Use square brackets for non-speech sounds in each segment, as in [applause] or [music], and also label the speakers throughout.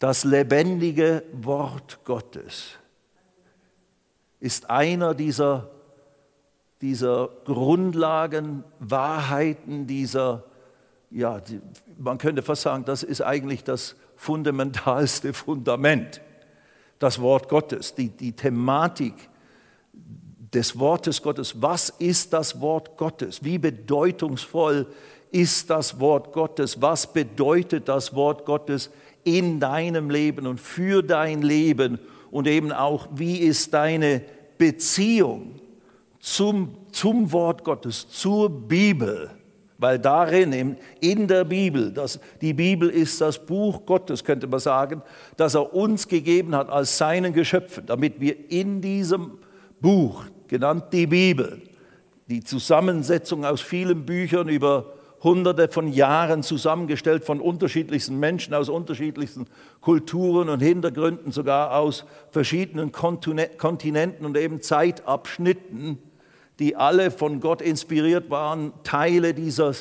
Speaker 1: Das lebendige Wort Gottes ist einer dieser, dieser Grundlagen, Wahrheiten, dieser, ja, man könnte fast sagen, das ist eigentlich das fundamentalste [laughs] Fundament, das Wort Gottes, die, die Thematik des Wortes Gottes. Was ist das Wort Gottes? Wie bedeutungsvoll ist das Wort Gottes? Was bedeutet das Wort Gottes in deinem Leben und für dein Leben? Und eben auch, wie ist deine Beziehung zum, zum Wort Gottes, zur Bibel? Weil darin, in der Bibel, das, die Bibel ist das Buch Gottes, könnte man sagen, das er uns gegeben hat als seinen Geschöpfen, damit wir in diesem Buch, genannt die Bibel, die Zusammensetzung aus vielen Büchern über hunderte von Jahren zusammengestellt von unterschiedlichsten Menschen aus unterschiedlichsten Kulturen und Hintergründen, sogar aus verschiedenen Kontinenten und eben Zeitabschnitten, die alle von Gott inspiriert waren, Teile dieser,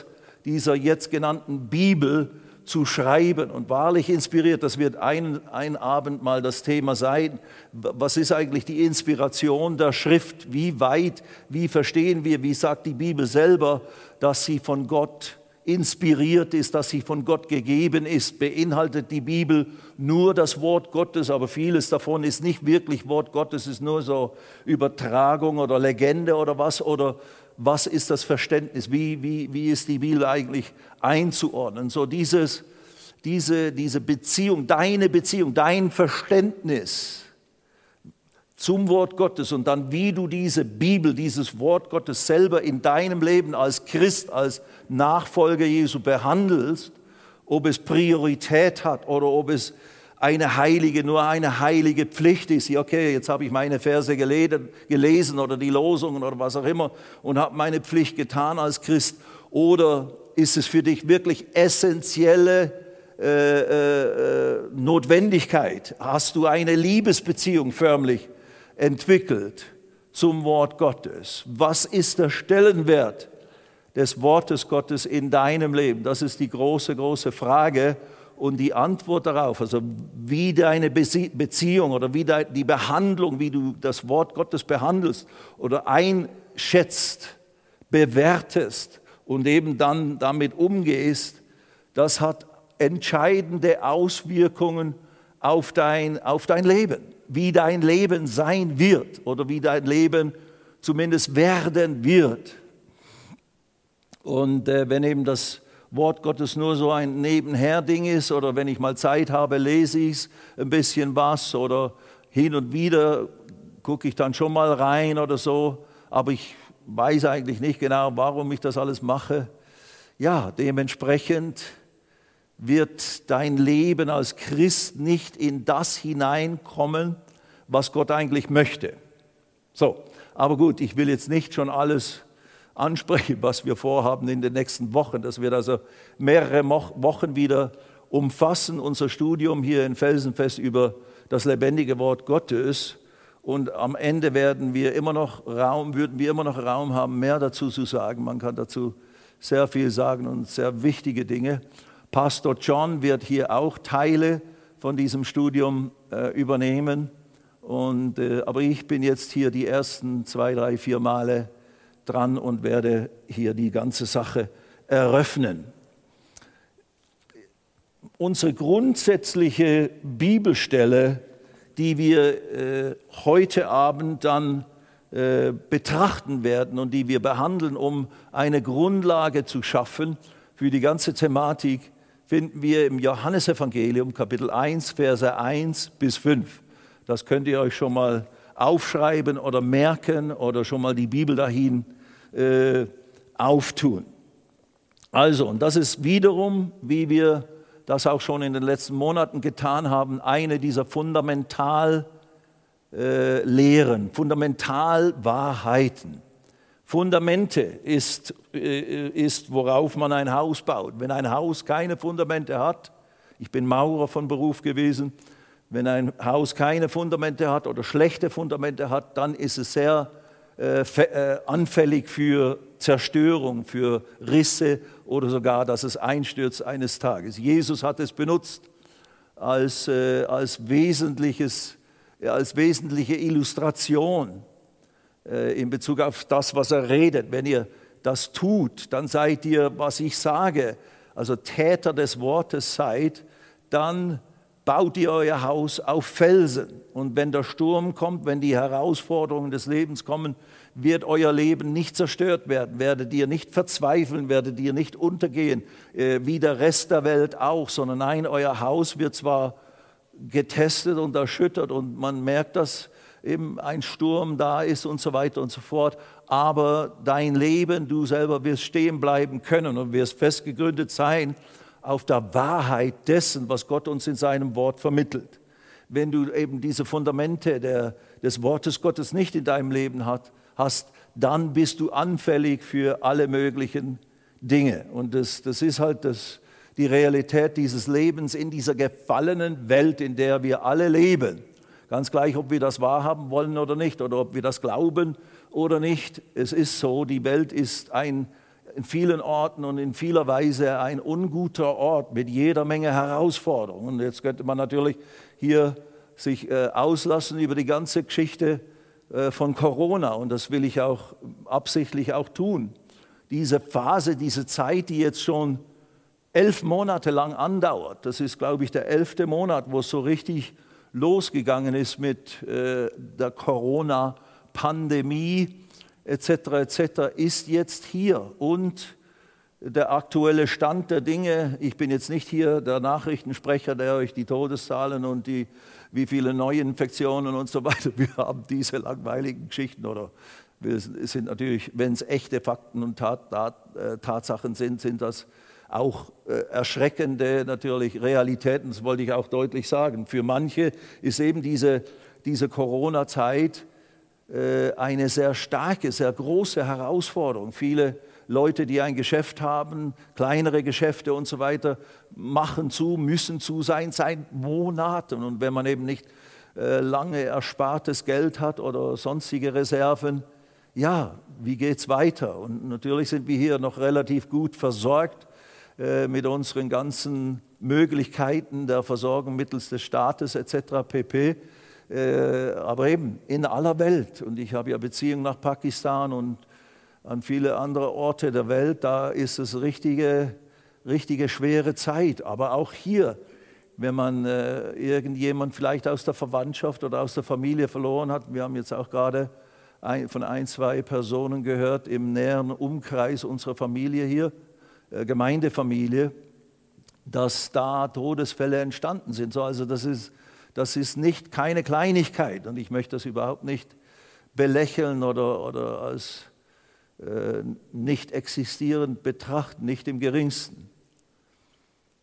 Speaker 1: dieser jetzt genannten Bibel zu schreiben und wahrlich inspiriert. Das wird ein, ein Abend mal das Thema sein. Was ist eigentlich die Inspiration der Schrift? Wie weit, wie verstehen wir, wie sagt die Bibel selber, dass sie von Gott inspiriert ist, dass sie von Gott gegeben ist, beinhaltet die Bibel nur das Wort Gottes, aber vieles davon ist nicht wirklich Wort Gottes, ist nur so Übertragung oder Legende oder was, oder was ist das Verständnis, wie, wie, wie ist die Bibel eigentlich einzuordnen. So dieses, diese, diese Beziehung, deine Beziehung, dein Verständnis zum Wort Gottes und dann wie du diese Bibel, dieses Wort Gottes selber in deinem Leben als Christ, als Nachfolger Jesu behandelst, ob es Priorität hat oder ob es eine heilige, nur eine heilige Pflicht ist. Okay, jetzt habe ich meine Verse gelesen oder die Losungen oder was auch immer und habe meine Pflicht getan als Christ. Oder ist es für dich wirklich essentielle äh, äh, äh Notwendigkeit? Hast du eine Liebesbeziehung förmlich entwickelt zum Wort Gottes? Was ist der Stellenwert des Wortes Gottes in deinem Leben? Das ist die große, große Frage und die Antwort darauf, also wie deine Beziehung oder wie die Behandlung, wie du das Wort Gottes behandelst oder einschätzt, bewertest und eben dann damit umgehst, das hat entscheidende Auswirkungen auf dein, auf dein Leben, wie dein Leben sein wird oder wie dein Leben zumindest werden wird. Und äh, wenn eben das Wort Gottes nur so ein Nebenherding ist oder wenn ich mal Zeit habe, lese ich es ein bisschen was oder hin und wieder gucke ich dann schon mal rein oder so, aber ich weiß eigentlich nicht genau, warum ich das alles mache. Ja, dementsprechend wird dein Leben als Christ nicht in das hineinkommen, was Gott eigentlich möchte. So, aber gut, ich will jetzt nicht schon alles ansprechen, was wir vorhaben in den nächsten Wochen. Das wird also mehrere Wochen wieder umfassen, unser Studium hier in Felsenfest über das lebendige Wort Gottes. Und am Ende werden wir immer noch Raum, würden wir immer noch Raum haben, mehr dazu zu sagen. Man kann dazu sehr viel sagen und sehr wichtige Dinge. Pastor John wird hier auch Teile von diesem Studium äh, übernehmen. Und, äh, aber ich bin jetzt hier die ersten zwei, drei, vier Male dran und werde hier die ganze Sache eröffnen. Unsere grundsätzliche Bibelstelle, die wir äh, heute Abend dann äh, betrachten werden und die wir behandeln, um eine Grundlage zu schaffen für die ganze Thematik, finden wir im Johannesevangelium Kapitel 1, Verse 1 bis 5. Das könnt ihr euch schon mal aufschreiben oder merken oder schon mal die Bibel dahin äh, auftun. Also, und das ist wiederum, wie wir das auch schon in den letzten Monaten getan haben, eine dieser Fundamentallehren, äh, Fundamentalwahrheiten. Fundamente ist, äh, ist, worauf man ein Haus baut. Wenn ein Haus keine Fundamente hat, ich bin Maurer von Beruf gewesen, wenn ein Haus keine Fundamente hat oder schlechte Fundamente hat, dann ist es sehr anfällig für Zerstörung, für Risse oder sogar, dass es einstürzt eines Tages. Jesus hat es benutzt als, äh, als, wesentliches, als wesentliche Illustration äh, in Bezug auf das, was er redet. Wenn ihr das tut, dann seid ihr, was ich sage, also Täter des Wortes seid, dann baut ihr euer Haus auf Felsen. Und wenn der Sturm kommt, wenn die Herausforderungen des Lebens kommen, wird euer Leben nicht zerstört werden, werdet ihr nicht verzweifeln, werdet ihr nicht untergehen, äh, wie der Rest der Welt auch, sondern nein, euer Haus wird zwar getestet und erschüttert und man merkt, dass eben ein Sturm da ist und so weiter und so fort, aber dein Leben, du selber wirst stehen bleiben können und wirst festgegründet sein auf der Wahrheit dessen, was Gott uns in seinem Wort vermittelt. Wenn du eben diese Fundamente der, des Wortes Gottes nicht in deinem Leben hat, hast, dann bist du anfällig für alle möglichen Dinge. Und das, das ist halt das, die Realität dieses Lebens in dieser gefallenen Welt, in der wir alle leben. Ganz gleich, ob wir das wahrhaben wollen oder nicht, oder ob wir das glauben oder nicht. Es ist so, die Welt ist ein, in vielen Orten und in vieler Weise ein unguter Ort mit jeder Menge Herausforderungen. Und jetzt könnte man natürlich hier sich äh, auslassen über die ganze Geschichte äh, von Corona und das will ich auch absichtlich auch tun. Diese Phase, diese Zeit, die jetzt schon elf Monate lang andauert, das ist, glaube ich, der elfte Monat, wo es so richtig losgegangen ist mit äh, der Corona-Pandemie etc. etc., ist jetzt hier und der aktuelle Stand der Dinge. Ich bin jetzt nicht hier der Nachrichtensprecher, der euch die Todeszahlen und die wie viele Neuinfektionen und so weiter. [laughs] Wir haben diese langweiligen Geschichten oder wir sind natürlich, wenn es echte Fakten und Tat, Tat, äh, Tatsachen sind, sind das auch äh, erschreckende natürlich Realitäten. Das wollte ich auch deutlich sagen. Für manche ist eben diese, diese Corona-Zeit eine sehr starke, sehr große Herausforderung. Viele Leute, die ein Geschäft haben, kleinere Geschäfte und so weiter, machen zu, müssen zu sein seit Monaten. Und wenn man eben nicht äh, lange erspartes Geld hat oder sonstige Reserven, ja, wie geht es weiter? Und natürlich sind wir hier noch relativ gut versorgt äh, mit unseren ganzen Möglichkeiten der Versorgung mittels des Staates etc. pp. Äh, aber eben in aller Welt. Und ich habe ja Beziehungen nach Pakistan und an viele andere Orte der Welt, da ist es richtige, richtige schwere Zeit. Aber auch hier, wenn man äh, irgendjemand vielleicht aus der Verwandtschaft oder aus der Familie verloren hat, wir haben jetzt auch gerade ein, von ein, zwei Personen gehört im näheren Umkreis unserer Familie hier, äh, Gemeindefamilie, dass da Todesfälle entstanden sind. So, also das ist, das ist nicht keine Kleinigkeit und ich möchte das überhaupt nicht belächeln oder, oder als äh, nicht existierend betrachten, nicht im geringsten.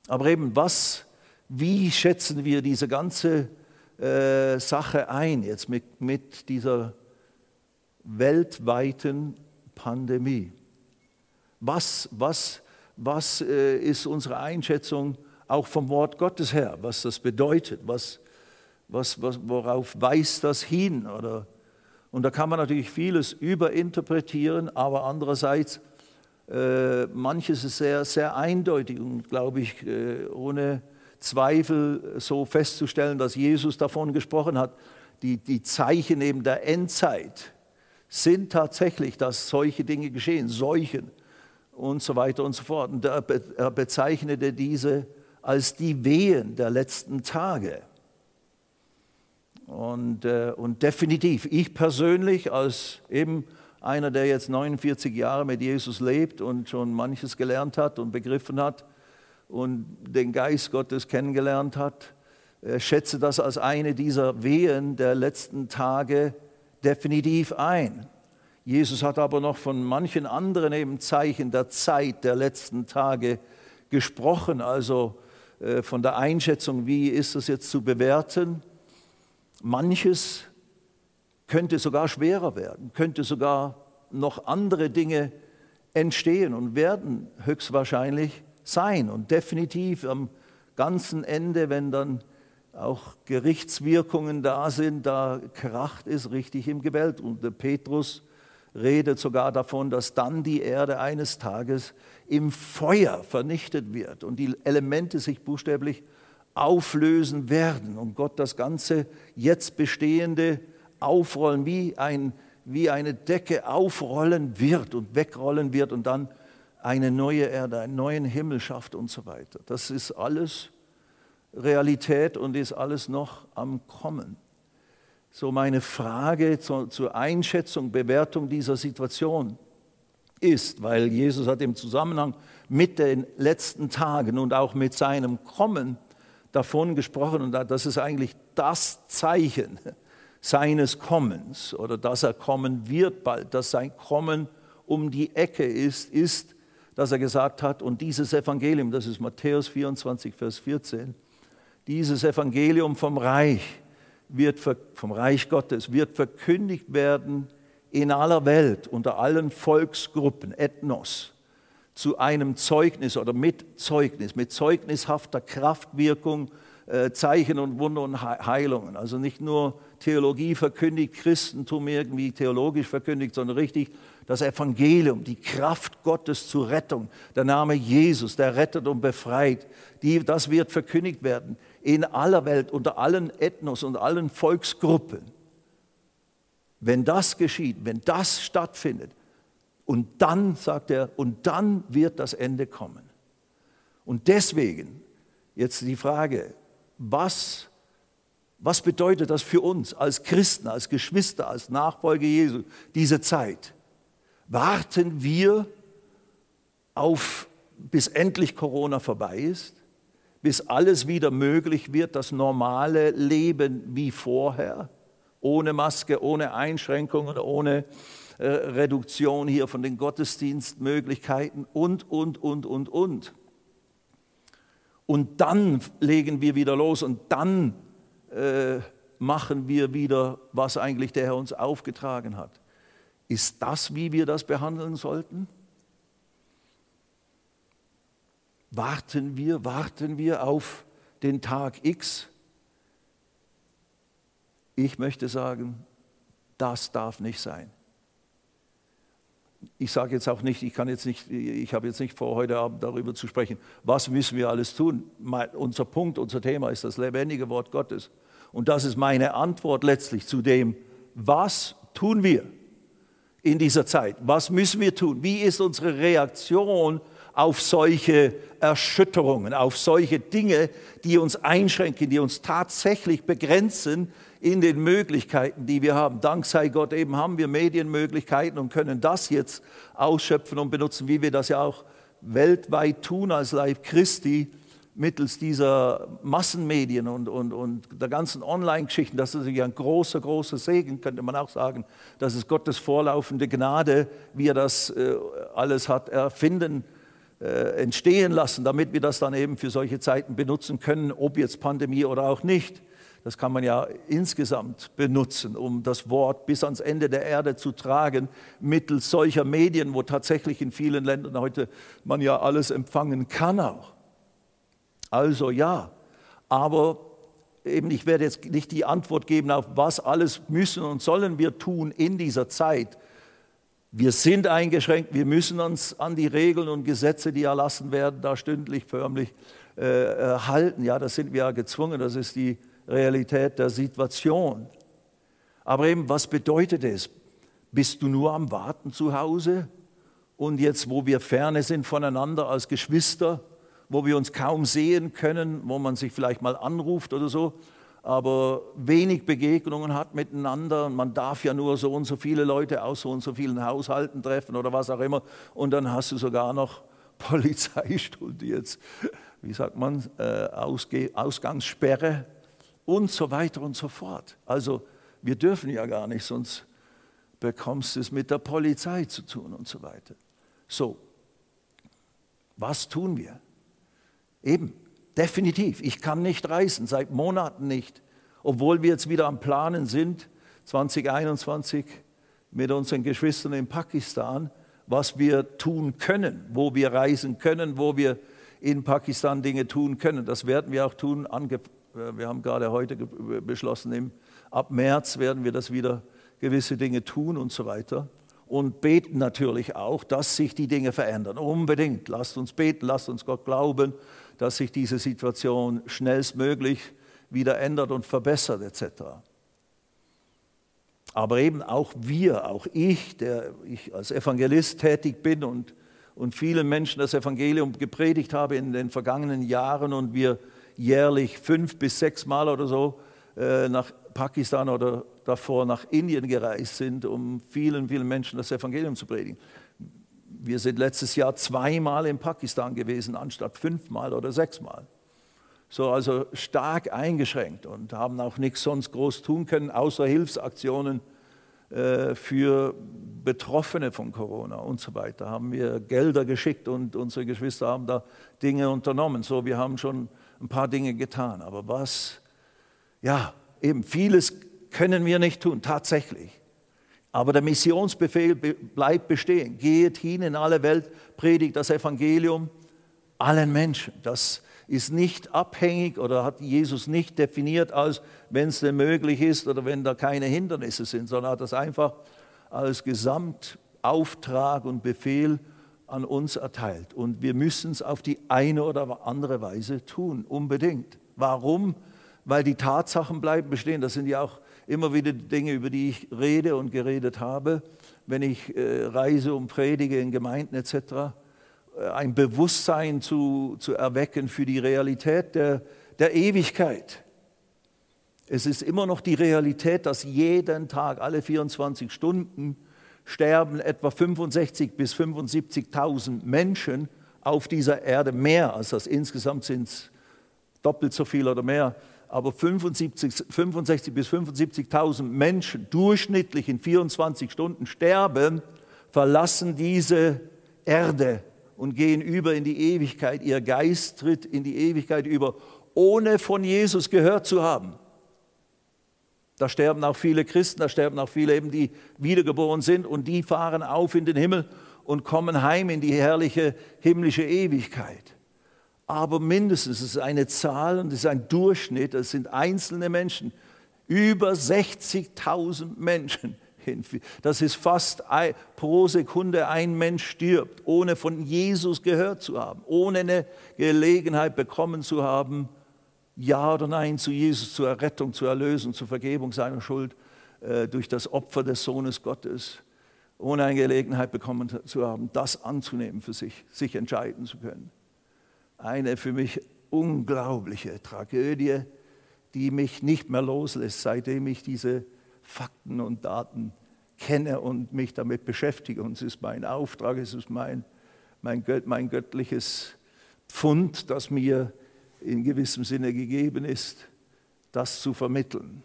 Speaker 1: Aber eben, was, wie schätzen wir diese ganze äh, Sache ein jetzt mit, mit dieser weltweiten Pandemie? Was, was, was äh, ist unsere Einschätzung auch vom Wort Gottes her, was das bedeutet, was, was, was, worauf weist das hin oder und da kann man natürlich vieles überinterpretieren, aber andererseits, äh, manches ist sehr, sehr eindeutig und, glaube ich, äh, ohne Zweifel so festzustellen, dass Jesus davon gesprochen hat. Die, die Zeichen eben der Endzeit sind tatsächlich, dass solche Dinge geschehen, Seuchen und so weiter und so fort. Und er, er bezeichnete diese als die Wehen der letzten Tage. Und, äh, und definitiv, ich persönlich als eben einer, der jetzt 49 Jahre mit Jesus lebt und schon manches gelernt hat und begriffen hat und den Geist Gottes kennengelernt hat, äh, schätze das als eine dieser Wehen der letzten Tage definitiv ein. Jesus hat aber noch von manchen anderen eben Zeichen der Zeit der letzten Tage gesprochen, also äh, von der Einschätzung, wie ist das jetzt zu bewerten Manches könnte sogar schwerer werden, könnte sogar noch andere Dinge entstehen und werden höchstwahrscheinlich sein. Und definitiv am ganzen Ende, wenn dann auch Gerichtswirkungen da sind, da kracht es richtig im Gebälk. Und der Petrus redet sogar davon, dass dann die Erde eines Tages im Feuer vernichtet wird und die Elemente sich buchstäblich auflösen werden und Gott das ganze jetzt bestehende aufrollen, wie, ein, wie eine Decke aufrollen wird und wegrollen wird und dann eine neue Erde, einen neuen Himmel schafft und so weiter. Das ist alles Realität und ist alles noch am Kommen. So meine Frage zur, zur Einschätzung, Bewertung dieser Situation ist, weil Jesus hat im Zusammenhang mit den letzten Tagen und auch mit seinem Kommen davon gesprochen und das ist eigentlich das Zeichen seines Kommens oder dass er kommen wird bald, dass sein Kommen um die Ecke ist, ist, dass er gesagt hat, und dieses Evangelium, das ist Matthäus 24, Vers 14, dieses Evangelium vom Reich, wird, vom Reich Gottes wird verkündigt werden in aller Welt, unter allen Volksgruppen, Ethnos, zu einem Zeugnis oder mit Zeugnis, mit zeugnishafter Kraftwirkung, äh, Zeichen und Wunder und Heilungen. Also nicht nur Theologie verkündigt, Christentum irgendwie theologisch verkündigt, sondern richtig das Evangelium, die Kraft Gottes zur Rettung, der Name Jesus, der rettet und befreit, die, das wird verkündigt werden in aller Welt, unter allen Ethnos und allen Volksgruppen. Wenn das geschieht, wenn das stattfindet, und dann, sagt er, und dann wird das Ende kommen. Und deswegen jetzt die Frage, was, was bedeutet das für uns als Christen, als Geschwister, als Nachfolger Jesu, diese Zeit? Warten wir auf, bis endlich Corona vorbei ist? Bis alles wieder möglich wird, das normale Leben wie vorher? Ohne Maske, ohne Einschränkungen, ohne äh, Reduktion hier von den Gottesdienstmöglichkeiten und, und, und, und, und. Und dann legen wir wieder los und dann äh, machen wir wieder, was eigentlich der Herr uns aufgetragen hat. Ist das, wie wir das behandeln sollten? Warten wir, warten wir auf den Tag X? Ich möchte sagen, das darf nicht sein ich sage jetzt auch nicht, ich kann jetzt nicht, ich habe jetzt nicht vor, heute Abend darüber zu sprechen, was müssen wir alles tun. Mein, unser Punkt, unser Thema ist das lebendige Wort Gottes. Und das ist meine Antwort letztlich zu dem, was tun wir in dieser Zeit? Was müssen wir tun? Wie ist unsere Reaktion auf solche Erschütterungen, auf solche Dinge, die uns einschränken, die uns tatsächlich begrenzen in den Möglichkeiten, die wir haben. Dank sei Gott, eben haben wir Medienmöglichkeiten und können das jetzt ausschöpfen und benutzen, wie wir das ja auch weltweit tun als Leib Christi mittels dieser Massenmedien und, und, und der ganzen Online-Geschichten. Das ist natürlich ein großer, großer Segen, könnte man auch sagen. Das ist Gottes vorlaufende Gnade, wie er das äh, alles hat erfinden äh, entstehen lassen, damit wir das dann eben für solche Zeiten benutzen können, ob jetzt Pandemie oder auch nicht. Das kann man ja insgesamt benutzen, um das Wort bis ans Ende der Erde zu tragen, mittels solcher Medien, wo tatsächlich in vielen Ländern heute man ja alles empfangen kann auch. Also ja, aber eben ich werde jetzt nicht die Antwort geben auf was alles müssen und sollen wir tun in dieser Zeit. Wir sind eingeschränkt, wir müssen uns an die Regeln und Gesetze, die erlassen werden, da stündlich förmlich äh, äh halten. Ja, das sind wir ja gezwungen, das ist die Realität der Situation. Aber eben, was bedeutet es? Bist du nur am Warten zu Hause? Und jetzt, wo wir ferne sind voneinander als Geschwister, wo wir uns kaum sehen können, wo man sich vielleicht mal anruft oder so, aber wenig Begegnungen hat miteinander und man darf ja nur so und so viele Leute aus so und so vielen Haushalten treffen oder was auch immer und dann hast du sogar noch [laughs] Polizeistunde jetzt, wie sagt man, äh, Ausgangssperre und so weiter und so fort. Also wir dürfen ja gar nicht, sonst bekommst du es mit der Polizei zu tun und so weiter. So, was tun wir? Eben, definitiv, ich kann nicht reisen, seit Monaten nicht, obwohl wir jetzt wieder am Planen sind, 2021 mit unseren Geschwistern in Pakistan, was wir tun können, wo wir reisen können, wo wir in Pakistan Dinge tun können. Das werden wir auch tun, wir haben gerade heute beschlossen, ab März werden wir das wieder gewisse Dinge tun und so weiter. und beten natürlich auch, dass sich die Dinge verändern. Unbedingt. Lasst uns beten, lasst uns Gott glauben, dass sich diese Situation schnellstmöglich wieder ändert und verbessert etc. Aber eben auch wir, auch ich, der ich als Evangelist tätig bin und, und vielen Menschen das Evangelium gepredigt habe in den vergangenen Jahren und wir jährlich fünf bis sechs Mal oder so äh, nach Pakistan oder davor nach Indien gereist sind, um vielen, vielen Menschen das Evangelium zu predigen. Wir sind letztes Jahr zweimal in Pakistan gewesen, anstatt fünfmal oder sechsmal. So also stark eingeschränkt und haben auch nichts sonst groß tun können, außer Hilfsaktionen äh, für Betroffene von Corona und so weiter. Haben wir Gelder geschickt und unsere Geschwister haben da Dinge unternommen. So, wir haben schon ein paar Dinge getan. Aber was, ja, eben vieles können wir nicht tun, tatsächlich. Aber der Missionsbefehl bleibt bestehen. Geht hin in alle Welt, predigt das Evangelium allen Menschen. Das ist nicht abhängig oder hat Jesus nicht definiert als, wenn es denn möglich ist oder wenn da keine Hindernisse sind, sondern hat das einfach als Gesamtauftrag und Befehl an uns erteilt. Und wir müssen es auf die eine oder andere Weise tun, unbedingt. Warum? Weil die Tatsachen bleiben bestehen. Das sind ja auch immer wieder Dinge, über die ich rede und geredet habe, wenn ich äh, reise und predige in Gemeinden etc., äh, ein Bewusstsein zu, zu erwecken für die Realität der, der Ewigkeit. Es ist immer noch die Realität, dass jeden Tag, alle 24 Stunden, sterben etwa 65.000 bis 75.000 Menschen auf dieser Erde, mehr als das insgesamt sind es doppelt so viel oder mehr aber 75, 65 bis 75.000 Menschen durchschnittlich in 24 Stunden sterben, verlassen diese Erde und gehen über in die Ewigkeit. Ihr Geist tritt in die Ewigkeit über, ohne von Jesus gehört zu haben. Da sterben auch viele Christen, da sterben auch viele eben, die wiedergeboren sind und die fahren auf in den Himmel und kommen heim in die herrliche himmlische Ewigkeit aber mindestens, es ist eine Zahl und es ist ein Durchschnitt, es sind einzelne Menschen, über 60.000 Menschen. [laughs] Das ist fast pro Sekunde ein Mensch stirbt, ohne von Jesus gehört zu haben, ohne eine Gelegenheit bekommen zu haben, Ja oder Nein zu Jesus, zur Errettung, zur Erlösung, zur Vergebung seiner Schuld äh, durch das Opfer des Sohnes Gottes, ohne eine Gelegenheit bekommen zu haben, das anzunehmen für sich, sich entscheiden zu können eine für mich unglaubliche Tragödie, die mich nicht mehr loslässt, seitdem ich diese Fakten und Daten kenne und mich damit beschäftige. Und es ist mein Auftrag, es ist mein, mein, mein göttliches Pfund, das mir in gewissem Sinne gegeben ist, das zu vermitteln.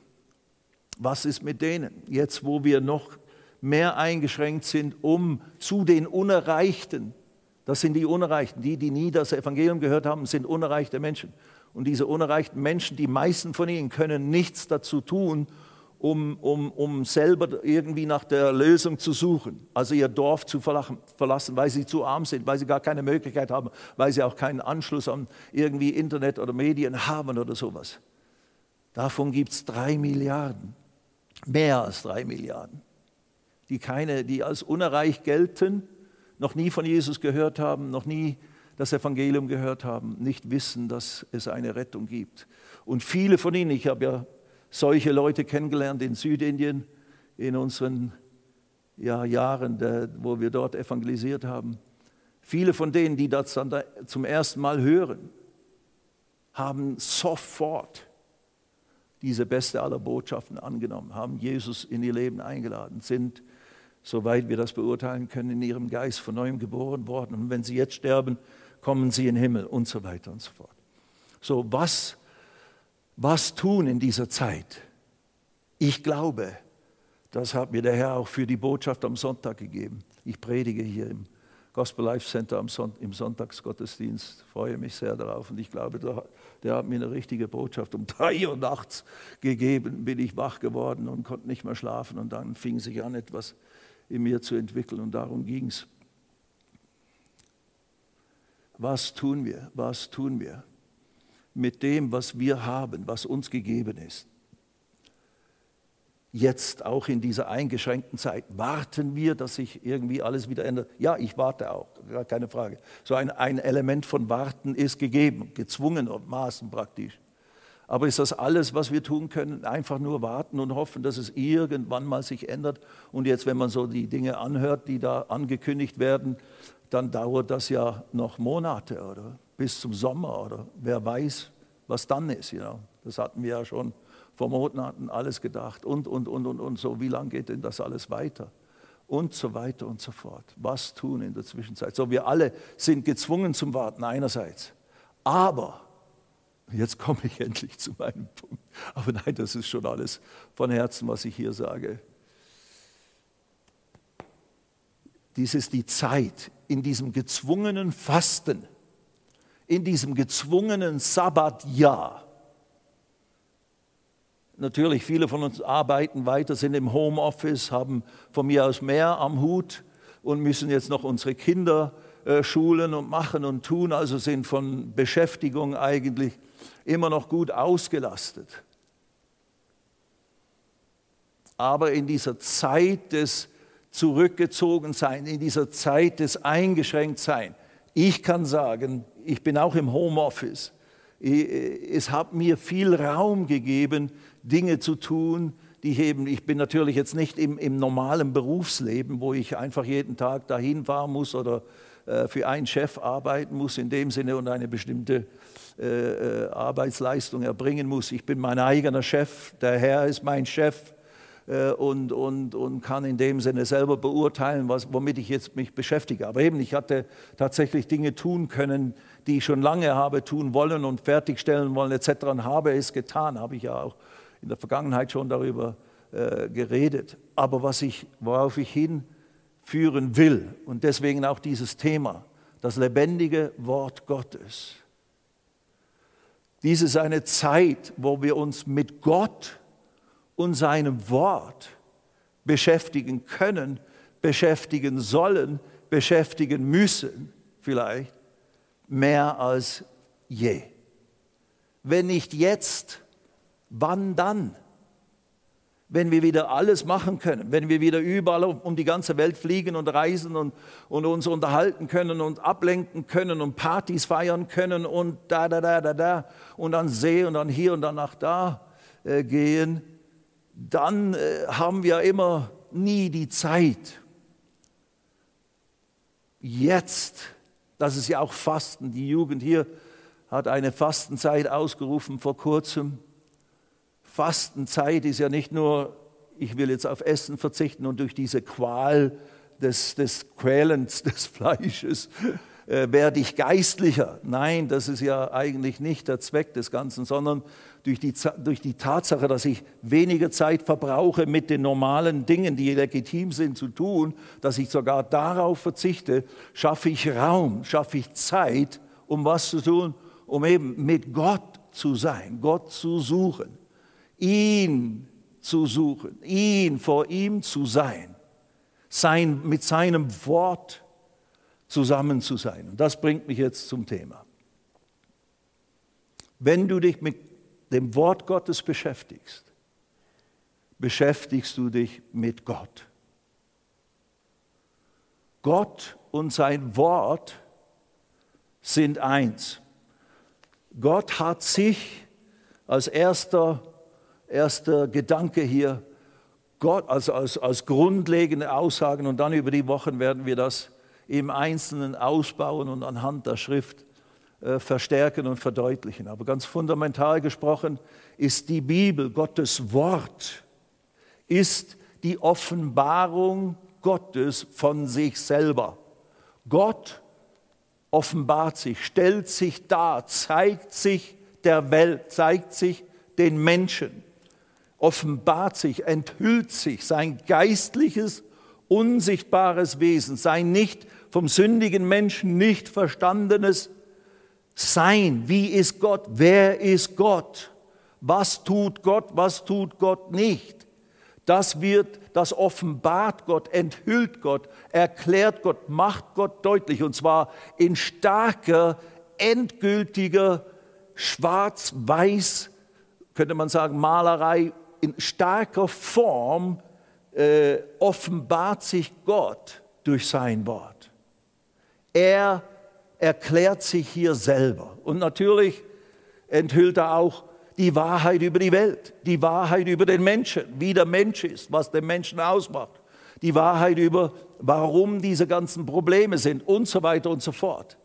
Speaker 1: Was ist mit denen, jetzt wo wir noch mehr eingeschränkt sind, um zu den Unerreichten das sind die Unerreichten. Die, die nie das Evangelium gehört haben, sind unerreichte Menschen. Und diese unerreichten Menschen, die meisten von ihnen können nichts dazu tun, um, um, um selber irgendwie nach der Lösung zu suchen, also ihr Dorf zu verlassen, weil sie zu arm sind, weil sie gar keine Möglichkeit haben, weil sie auch keinen Anschluss an irgendwie Internet oder Medien haben oder sowas. Davon gibt es drei Milliarden, mehr als drei Milliarden, die, keine, die als unerreicht gelten noch nie von Jesus gehört haben, noch nie das Evangelium gehört haben, nicht wissen, dass es eine Rettung gibt. Und viele von ihnen, ich habe ja solche Leute kennengelernt in Südindien in unseren ja, Jahren, der, wo wir dort evangelisiert haben. Viele von denen, die das dann zum ersten Mal hören, haben sofort diese beste aller Botschaften angenommen, haben Jesus in ihr Leben eingeladen, sind soweit wir das beurteilen können, in ihrem Geist von neuem geboren worden. Und wenn sie jetzt sterben, kommen sie in den Himmel und so weiter und so fort. So, was, was tun in dieser Zeit? Ich glaube, das hat mir der Herr auch für die Botschaft am Sonntag gegeben. Ich predige hier im Gospel Life Center im Sonntagsgottesdienst, freue mich sehr darauf und ich glaube, der hat mir eine richtige Botschaft. Um [laughs] drei Uhr nachts gegeben bin ich wach geworden und konnte nicht mehr schlafen und dann fing sich an, etwas in mir zu entwickeln. Und darum ging es. Was tun wir? Was tun wir mit dem, was wir haben, was uns gegeben ist? jetzt auch in dieser eingeschränkten Zeit, warten wir, dass sich irgendwie alles wieder ändert? Ja, ich warte auch, gar keine Frage. So ein, ein Element von Warten ist gegeben, gezwungenermaßen praktisch. Aber ist das alles, was wir tun können? Einfach nur warten und hoffen, dass es irgendwann mal sich ändert. Und jetzt, wenn man so die Dinge anhört, die da angekündigt werden, dann dauert das ja noch Monate oder bis zum Sommer oder wer weiß, was dann ist. You know? Das hatten wir ja schon vor Monaten alles gedacht und, und, und, und, und so. Wie lange geht denn das alles weiter? Und so weiter und so fort. Was tun in der Zwischenzeit? So, wir alle sind gezwungen zum Warten einerseits. Aber Jetzt komme ich [laughs] endlich zu meinem Punkt. Aber nein, das ist schon alles von Herzen, was ich hier sage. Dies ist die Zeit in diesem gezwungenen Fasten, in diesem gezwungenen Sabbatjahr. Natürlich, viele von uns arbeiten weiter, sind im Homeoffice, haben von mir aus mehr am Hut und müssen jetzt noch unsere Kinder äh, schulen und machen und tun, also sind von Beschäftigung eigentlich immer noch gut ausgelastet. Aber in dieser Zeit des Zurückgezogenseins, in dieser Zeit des Eingeschränktseins, ich kann sagen, ich bin auch im Homeoffice. Es hat mir viel Raum gegeben, Dinge zu tun, die ich eben, ich bin natürlich jetzt nicht im, im normalen Berufsleben, wo ich einfach jeden Tag dahin fahren muss oder äh, für einen Chef arbeiten muss in dem Sinne und eine bestimmte äh, äh, Arbeitsleistung erbringen muss. Ich bin mein eigener Chef, der Herr ist mein Chef äh, und, und, und kann in dem Sinne selber beurteilen, was, womit ich jetzt mich beschäftige. Aber eben, ich hatte tatsächlich Dinge tun können, die ich schon lange habe tun wollen und fertigstellen wollen etc. und habe es getan, habe ich ja auch in der Vergangenheit schon darüber äh, geredet. Aber was ich, worauf ich hinführen will und deswegen auch dieses Thema, das lebendige Wort Gottes dies ist eine Zeit, wo wir uns mit Gott und seinem Wort beschäftigen können, beschäftigen sollen, beschäftigen müssen, vielleicht mehr als je. Wenn nicht jetzt, wann dann? wenn wir wieder alles machen können, wenn wir wieder überall um die ganze Welt fliegen und reisen und, und uns unterhalten können und ablenken können und Partys feiern können und da, da, da, da, da und dann sehen und dann hier und dann nach da äh, gehen, dann äh, haben wir immer nie die Zeit. Jetzt, das ist ja auch Fasten, die Jugend hier hat eine Fastenzeit ausgerufen vor kurzem Fastenzeit ist ja nicht nur, ich will jetzt auf Essen verzichten und durch diese Qual des, des Quälens [laughs] des Fleisches äh, werde ich geistlicher. Nein, das ist ja eigentlich nicht der Zweck des Ganzen, sondern durch die, durch die Tatsache, dass ich weniger Zeit verbrauche mit den normalen Dingen, die legitim sind zu tun, dass ich sogar darauf verzichte, schaffe ich Raum, schaffe ich Zeit, um was zu tun, um eben mit Gott zu sein, Gott zu suchen ihn zu suchen, ihn vor ihm zu sein, sein, mit seinem Wort zusammen zu sein. Und das bringt mich jetzt zum Thema. Wenn du dich mit dem Wort Gottes beschäftigst, beschäftigst du dich mit Gott. Gott und sein Wort sind eins. Gott hat sich als erster erster Gedanke hier, Gott also als, als grundlegende Aussagen und dann über die Wochen werden wir das im Einzelnen ausbauen und anhand der Schrift verstärken und verdeutlichen. Aber ganz fundamental gesprochen ist die Bibel, Gottes Wort, ist die Offenbarung Gottes von sich selber. Gott offenbart sich, stellt sich dar, zeigt sich der Welt, zeigt sich den Menschen offenbart sich, enthüllt sich sein geistliches, unsichtbares Wesen, sein nicht vom sündigen Menschen nicht verstandenes Sein. Wie ist Gott? Wer ist Gott? Was tut Gott? Was tut Gott nicht? Das wird, das offenbart Gott, enthüllt Gott, erklärt Gott, macht Gott deutlich und zwar in starker, endgültiger, schwarz-weiß, könnte man sagen, Malerei in starker Form äh, offenbart sich Gott durch sein Wort. Er erklärt sich hier selber. Und natürlich enthüllt er auch die Wahrheit über die Welt, die Wahrheit über den Menschen, wie der Mensch ist, was den Menschen ausmacht, die Wahrheit über, warum diese ganzen Probleme sind und so weiter und so fort.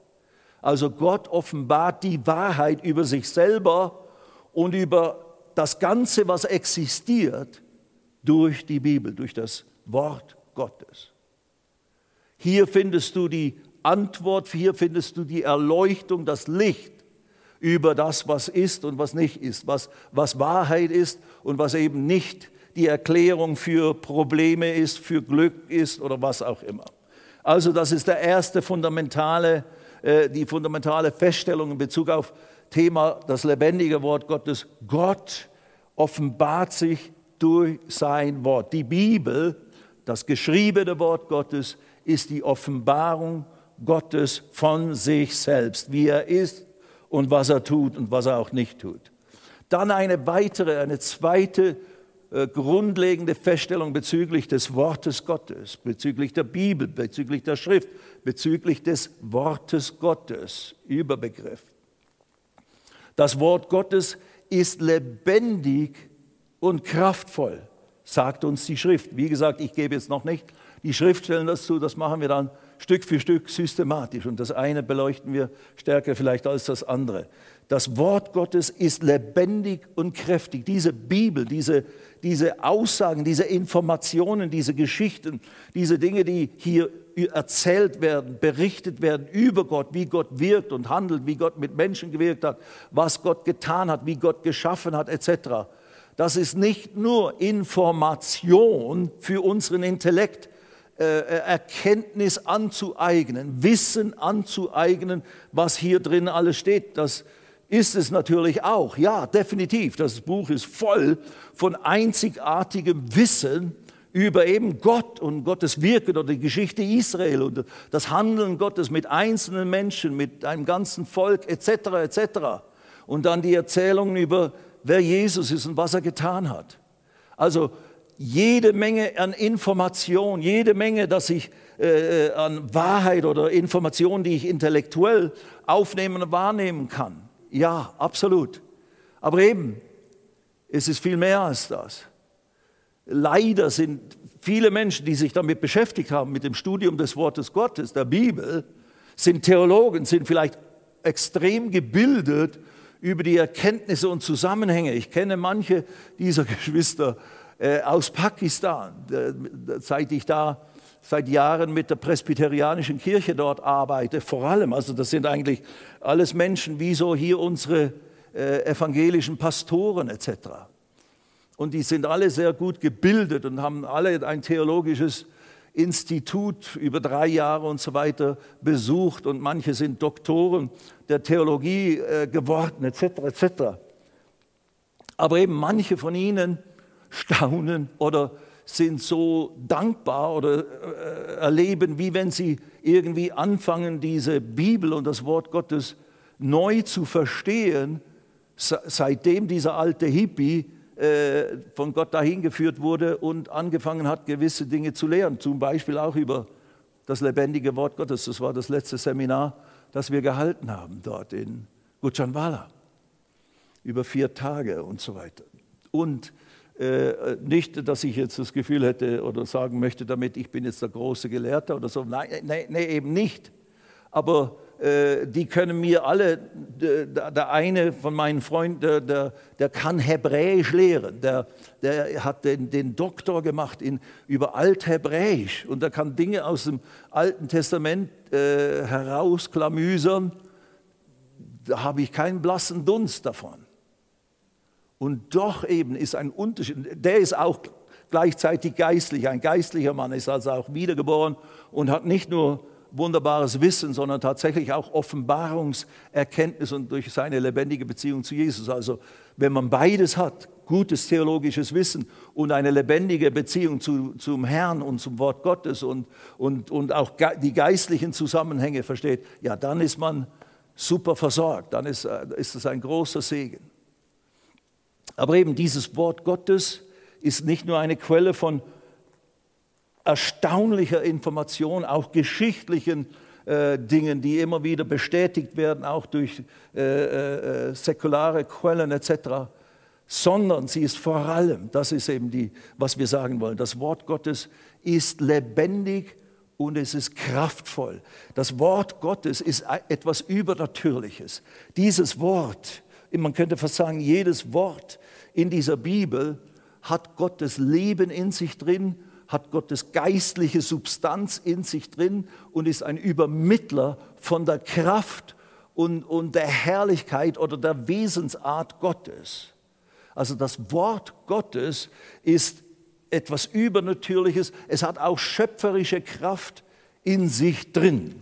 Speaker 1: Also Gott offenbart die Wahrheit über sich selber und über das Ganze, was existiert, durch die Bibel, durch das Wort Gottes. Hier findest du die Antwort, hier findest du die Erleuchtung, das Licht über das, was ist und was nicht ist, was, was Wahrheit ist und was eben nicht die Erklärung für Probleme ist, für Glück ist oder was auch immer. Also das ist der erste fundamentale, äh, die fundamentale Feststellung in Bezug auf Thema das lebendige Wort Gottes. Gott offenbart sich durch sein Wort. Die Bibel, das geschriebene Wort Gottes, ist die Offenbarung Gottes von sich selbst, wie er ist und was er tut und was er auch nicht tut. Dann eine weitere, eine zweite äh, grundlegende Feststellung bezüglich des Wortes Gottes, bezüglich der Bibel, bezüglich der Schrift, bezüglich des Wortes Gottes, Überbegriff. Das Wort Gottes ist lebendig und kraftvoll, sagt uns die Schrift. Wie gesagt, ich gebe jetzt noch nicht die Schriftstellen dazu, das machen wir dann Stück für Stück systematisch und das eine beleuchten wir stärker vielleicht als das andere. Das Wort Gottes ist lebendig und kräftig. Diese Bibel, diese, diese Aussagen, diese Informationen, diese Geschichten, diese Dinge, die hier erzählt werden, berichtet werden über Gott, wie Gott wirkt und handelt, wie Gott mit Menschen gewirkt hat, was Gott getan hat, wie Gott geschaffen hat, etc. Das ist nicht nur Information für unseren Intellekt, Erkenntnis anzueignen, Wissen anzueignen, was hier drin alles steht. Das ist es natürlich auch. Ja, definitiv. Das Buch ist voll von einzigartigem Wissen über eben Gott und Gottes Wirken oder die Geschichte Israel und das Handeln Gottes mit einzelnen Menschen, mit einem ganzen Volk etc. etc. Und dann die Erzählungen über wer Jesus ist und was er getan hat. Also jede Menge an Information, jede Menge, dass ich äh, an Wahrheit oder Information, die ich intellektuell aufnehmen und wahrnehmen kann. Ja, absolut. Aber eben, es ist viel mehr als das. Leider sind viele Menschen, die sich damit beschäftigt haben, mit dem Studium des Wortes Gottes, der Bibel, sind Theologen, sind vielleicht extrem gebildet über die Erkenntnisse und Zusammenhänge. Ich kenne manche dieser [laughs] Geschwister äh, aus Pakistan, seit ich da seit Jahren mit der presbyterianischen Kirche dort arbeite, vor allem. Also das sind eigentlich alles Menschen wie so hier unsere äh, evangelischen Pastoren etc. Und die sind alle sehr gut gebildet und haben alle ein theologisches Institut über drei Jahre und so weiter besucht und manche sind Doktoren der Theologie äh, geworden etc. etc. Aber eben manche von ihnen staunen oder sind so dankbar oder äh, erleben, wie wenn sie irgendwie anfangen, diese Bibel und das Wort Gottes neu zu verstehen, seitdem dieser alte Hippie äh, von Gott dahin geführt wurde und angefangen hat, gewisse Dinge zu lehren, zum Beispiel auch über das lebendige Wort Gottes. Das war das letzte Seminar, das wir gehalten haben dort in Gujranwala, über vier Tage und so weiter. Und äh, nicht, dass ich jetzt das Gefühl hätte oder sagen möchte damit, ich bin jetzt der große Gelehrte oder so. Nein, nein, nein eben nicht. Aber äh, die können mir alle, der eine von meinen Freunden, der, der, der kann Hebräisch lehren, der, der hat den, den Doktor gemacht in, über Althebräisch und der kann Dinge aus dem Alten Testament äh, herausklamüsern, da habe ich keinen blassen Dunst davon. Und doch eben ist ein Unterschied, der ist auch gleichzeitig geistlich, ein geistlicher Mann ist also auch wiedergeboren und hat nicht nur wunderbares Wissen, sondern tatsächlich auch Offenbarungserkenntnis und durch seine lebendige Beziehung zu Jesus. Also wenn man beides hat, gutes theologisches Wissen und eine lebendige Beziehung zu, zum Herrn und zum Wort Gottes und, und, und auch die geistlichen Zusammenhänge versteht, ja, dann ist man super versorgt, dann ist, äh, ist es ein großer Segen. Aber eben dieses Wort Gottes ist nicht nur eine Quelle von erstaunlicher Information, auch geschichtlichen äh, Dingen, die immer wieder bestätigt werden, auch durch äh, äh, säkulare Quellen etc., sondern sie ist vor allem, das ist eben die, was wir sagen wollen, das Wort Gottes ist lebendig und es ist kraftvoll. Das Wort Gottes ist etwas Übernatürliches. Dieses Wort, man könnte fast sagen, jedes Wort in dieser Bibel hat Gottes Leben in sich drin, hat Gottes geistliche Substanz in sich drin und ist ein Übermittler von der Kraft und, und der Herrlichkeit oder der Wesensart Gottes. Also das Wort Gottes ist etwas Übernatürliches. Es hat auch schöpferische Kraft in sich drin.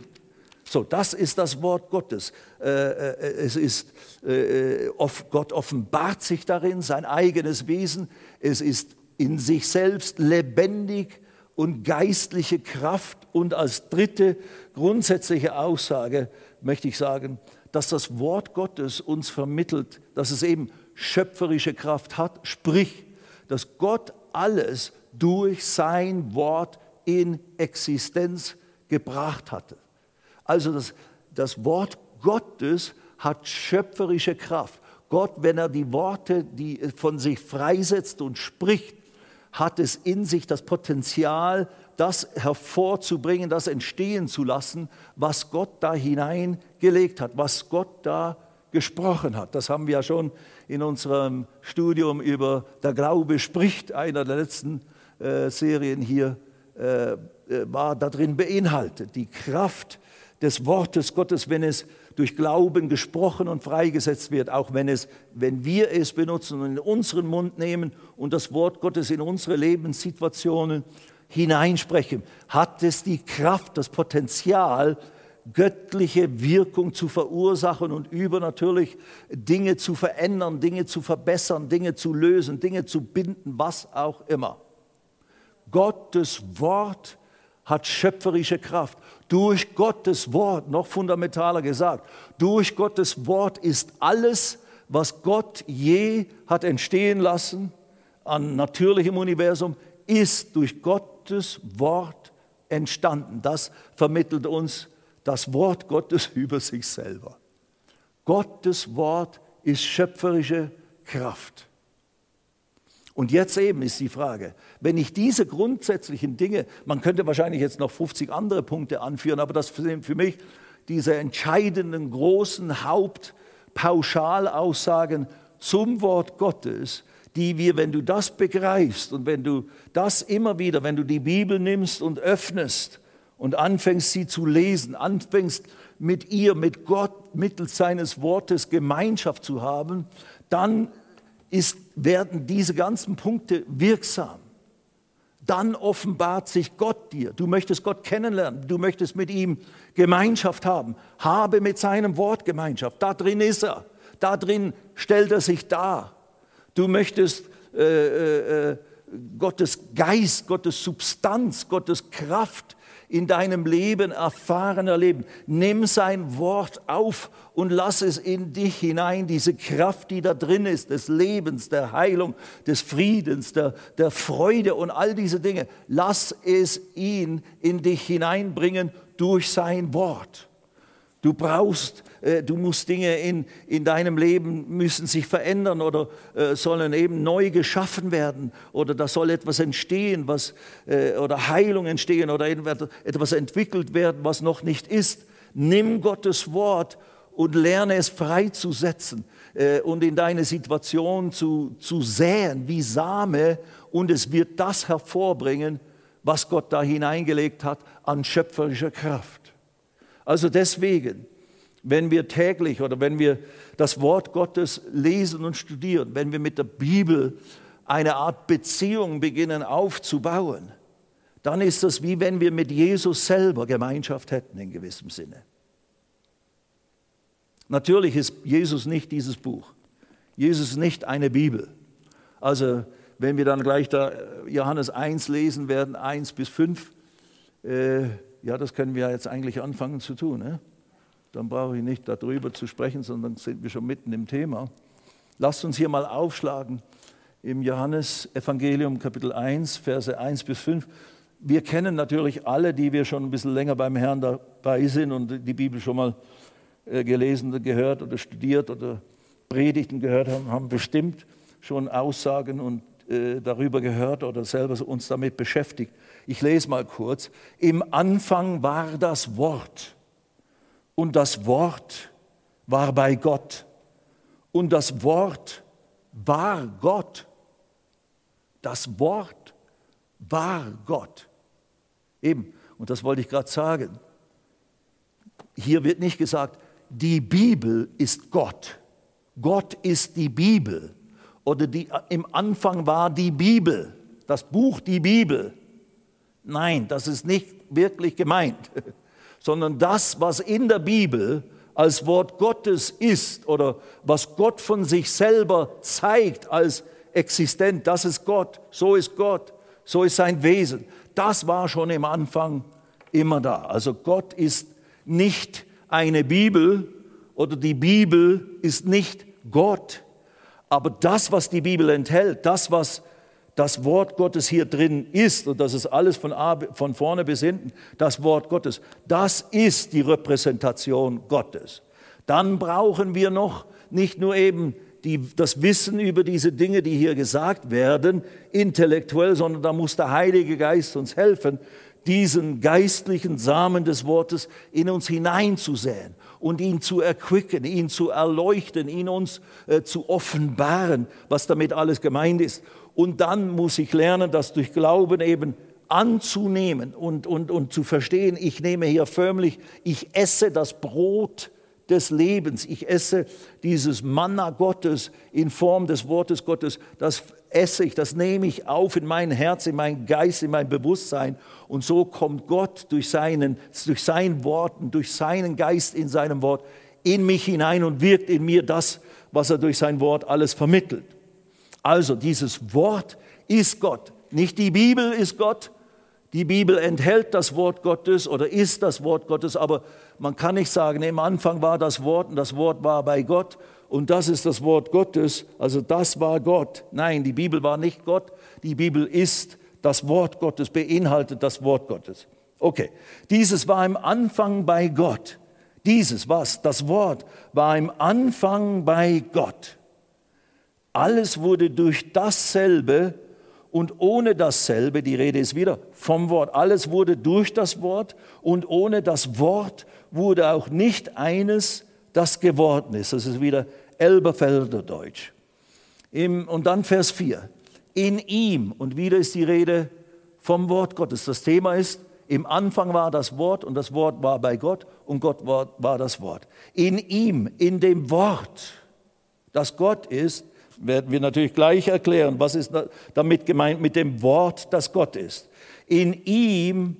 Speaker 1: So, das ist das Wort Gottes. Äh, äh, es ist, äh, Gott offenbart sich darin, sein eigenes Wesen. Es ist in sich selbst lebendig und geistliche Kraft. Und als dritte grundsätzliche Aussage möchte ich sagen, dass das Wort Gottes uns vermittelt, dass es eben schöpferische Kraft hat, sprich, dass Gott alles durch sein Wort in Existenz gebracht hatte. Also das, das Wort Gottes hat schöpferische Kraft. Gott, wenn er die Worte, die von sich freisetzt und spricht, hat es in sich das Potenzial, das hervorzubringen, das entstehen zu lassen, was Gott da hineingelegt hat, was Gott da gesprochen hat. Das haben wir ja schon in unserem Studium über Der Glaube spricht, einer der letzten äh, Serien hier, äh, äh war darin beinhaltet. Die Kraft des Wortes Gottes, wenn es durch Glauben gesprochen und freigesetzt wird, auch wenn, es, wenn wir es benutzen und in unseren Mund nehmen und das Wort Gottes in unsere Lebenssituationen hineinsprechen, hat es die Kraft, das Potenzial, göttliche Wirkung zu verursachen und übernatürlich Dinge zu verändern, Dinge zu verbessern, Dinge zu lösen, Dinge zu binden, was auch immer. Gottes Wort hat schöpferische Kraft. Durch Gottes Wort, noch fundamentaler gesagt, durch Gottes Wort ist alles, was Gott je hat entstehen lassen an natürlichem Universum, ist durch Gottes Wort entstanden. Das vermittelt uns das Wort Gottes [laughs] über sich selber. Gottes Wort ist schöpferische Kraft. Und jetzt eben ist die Frage, wenn ich diese grundsätzlichen Dinge, man könnte wahrscheinlich jetzt noch 50 andere Punkte anführen, aber das sind für mich diese entscheidenden großen Hauptpauschalaussagen zum Wort Gottes, die wir, wenn du das begreifst und wenn du das immer wieder, wenn du die Bibel nimmst und öffnest und anfängst sie zu lesen, anfängst mit ihr, mit Gott mittels seines Wortes Gemeinschaft zu haben, dann ist, werden diese ganzen Punkte wirksam. Dann offenbart sich Gott dir. Du möchtest Gott kennenlernen, du möchtest mit ihm Gemeinschaft haben. Habe mit seinem Wort Gemeinschaft. Da drin ist er. Da drin stellt er sich dar. Du möchtest äh, äh, äh Gottes Geist, Gottes Substanz, Gottes Kraft in deinem Leben erfahren erleben. Nimm sein Wort auf und lass es in dich hinein, diese Kraft, die da drin ist, des Lebens, der Heilung, des Friedens, der, der Freude und all diese Dinge. Lass es ihn in dich hineinbringen durch sein Wort. Du brauchst, äh, du musst Dinge in, in deinem Leben müssen sich verändern oder äh, sollen eben neu geschaffen werden oder da soll etwas entstehen, was, äh, oder Heilung entstehen oder etwas entwickelt werden, was noch nicht ist. Nimm Gottes Wort und lerne es freizusetzen und in deine Situation zu, zu säen wie Same und es wird das hervorbringen, was Gott da hineingelegt hat an schöpferischer Kraft. Also deswegen, wenn wir täglich oder wenn wir das Wort Gottes lesen und studieren, wenn wir mit der Bibel eine Art Beziehung beginnen aufzubauen, dann ist das wie wenn wir mit Jesus selber Gemeinschaft hätten in gewissem Sinne. Natürlich ist Jesus nicht dieses Buch. Jesus ist nicht eine Bibel. Also wenn wir dann gleich da Johannes 1 lesen werden, 1 bis 5, äh, ja, das können wir jetzt eigentlich anfangen zu tun. Ne? Dann brauche ich nicht darüber zu sprechen, sondern sind wir schon mitten im Thema. Lasst uns hier mal aufschlagen im Johannesevangelium Kapitel 1, Verse 1 bis 5. Wir kennen natürlich alle, die wir schon ein bisschen länger beim Herrn dabei sind und die Bibel schon mal äh, gelesen, gehört oder studiert oder Predigten gehört haben, haben bestimmt schon Aussagen und äh, darüber gehört oder selber uns damit beschäftigt. Ich lese mal kurz. Im Anfang war das Wort und das Wort war bei Gott und das Wort war Gott. Das Wort war Gott. Eben, und das wollte ich gerade sagen. Hier wird nicht gesagt, die Bibel ist Gott. Gott ist die Bibel. Oder die, im Anfang war die Bibel, das Buch die Bibel. Nein, das ist nicht wirklich gemeint, [laughs] sondern das, was in der Bibel als Wort Gottes ist oder was Gott von sich selber zeigt als existent, das ist Gott, so ist Gott, so ist sein Wesen. Das war schon im Anfang immer da. Also Gott ist nicht eine Bibel oder die Bibel ist nicht Gott. Aber das, was die Bibel enthält, das, was das Wort Gottes hier drin ist, und das ist alles von, von vorne bis hinten, das Wort Gottes, das ist die Repräsentation Gottes. Dann brauchen wir noch nicht nur eben die, das Wissen über diese Dinge, die hier gesagt werden, intellektuell, sondern da muss der Heilige Geist uns helfen, diesen geistlichen Samen des Wortes in uns hineinzusäen und ihn zu erquicken, ihn zu erleuchten, ihn uns äh, zu offenbaren, was damit alles gemeint ist. Und dann muss ich lernen, das durch Glauben eben anzunehmen und, und, und zu verstehen, ich nehme hier förmlich, ich esse das Brot des Lebens. Ich esse dieses Manna Gottes in Form des Wortes Gottes. Das esse ich, das nehme ich auf in mein Herz, in mein Geist, in mein Bewusstsein. Und so kommt Gott durch, seinen, durch sein Worten, durch seinen Geist in seinem Wort in mich hinein und wirkt in mir das, was er durch sein Wort alles vermittelt. Also dieses Wort ist Gott. Nicht die Bibel ist Gott, die Bibel enthält das Wort Gottes oder ist das Wort Gottes, aber man kann nicht sagen, im Anfang war das Wort und das Wort war bei Gott und das ist das Wort Gottes, also das war Gott. Nein, die Bibel war nicht Gott, die Bibel ist das Wort Gottes, beinhaltet das Wort Gottes. Okay, dieses war im Anfang bei Gott. Dieses was? Das Wort war im Anfang bei Gott. Alles wurde durch dasselbe und ohne dasselbe, die Rede ist wieder vom Wort, alles wurde durch das Wort und ohne das Wort wurde auch nicht eines, das geworden ist. Das ist wieder Elberfelder Deutsch. und dann Vers 4. In ihm, und wieder ist die Rede vom Wort Gottes. Das Thema ist, im Anfang war das Wort und das Wort war bei Gott und Gott war, war das Wort. In ihm, in dem Wort, das Gott ist, werden wir natürlich gleich erklären, was ist damit gemeint mit dem Wort, das Gott ist. In ihm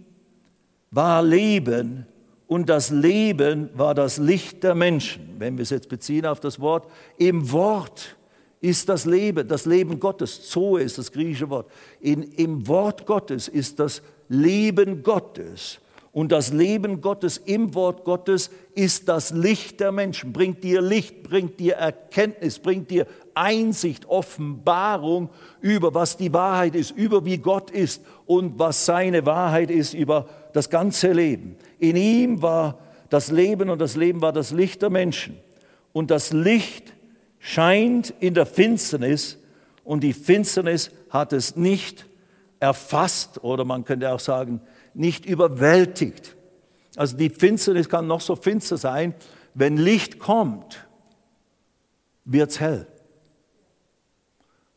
Speaker 1: war Leben und das Leben war das Licht der Menschen. Wenn wir es jetzt beziehen auf das Wort, im Wort ist das Leben, das Leben Gottes. Zoe ist das griechische Wort. In, Im Wort Gottes ist das Leben Gottes. Und das Leben Gottes im Wort Gottes ist das Licht der Menschen, bringt dir Licht, bringt dir Erkenntnis, bringt dir Einsicht, Offenbarung über was die Wahrheit ist, über wie Gott ist und was seine Wahrheit ist über das ganze Leben. In ihm war das Leben und das Leben war das Licht der Menschen. Und das Licht scheint in der Finsternis und die Finsternis hat es nicht erfasst oder man könnte auch sagen, nicht überwältigt. Also die Finsternis kann noch so finster sein, wenn Licht kommt, wird es hell.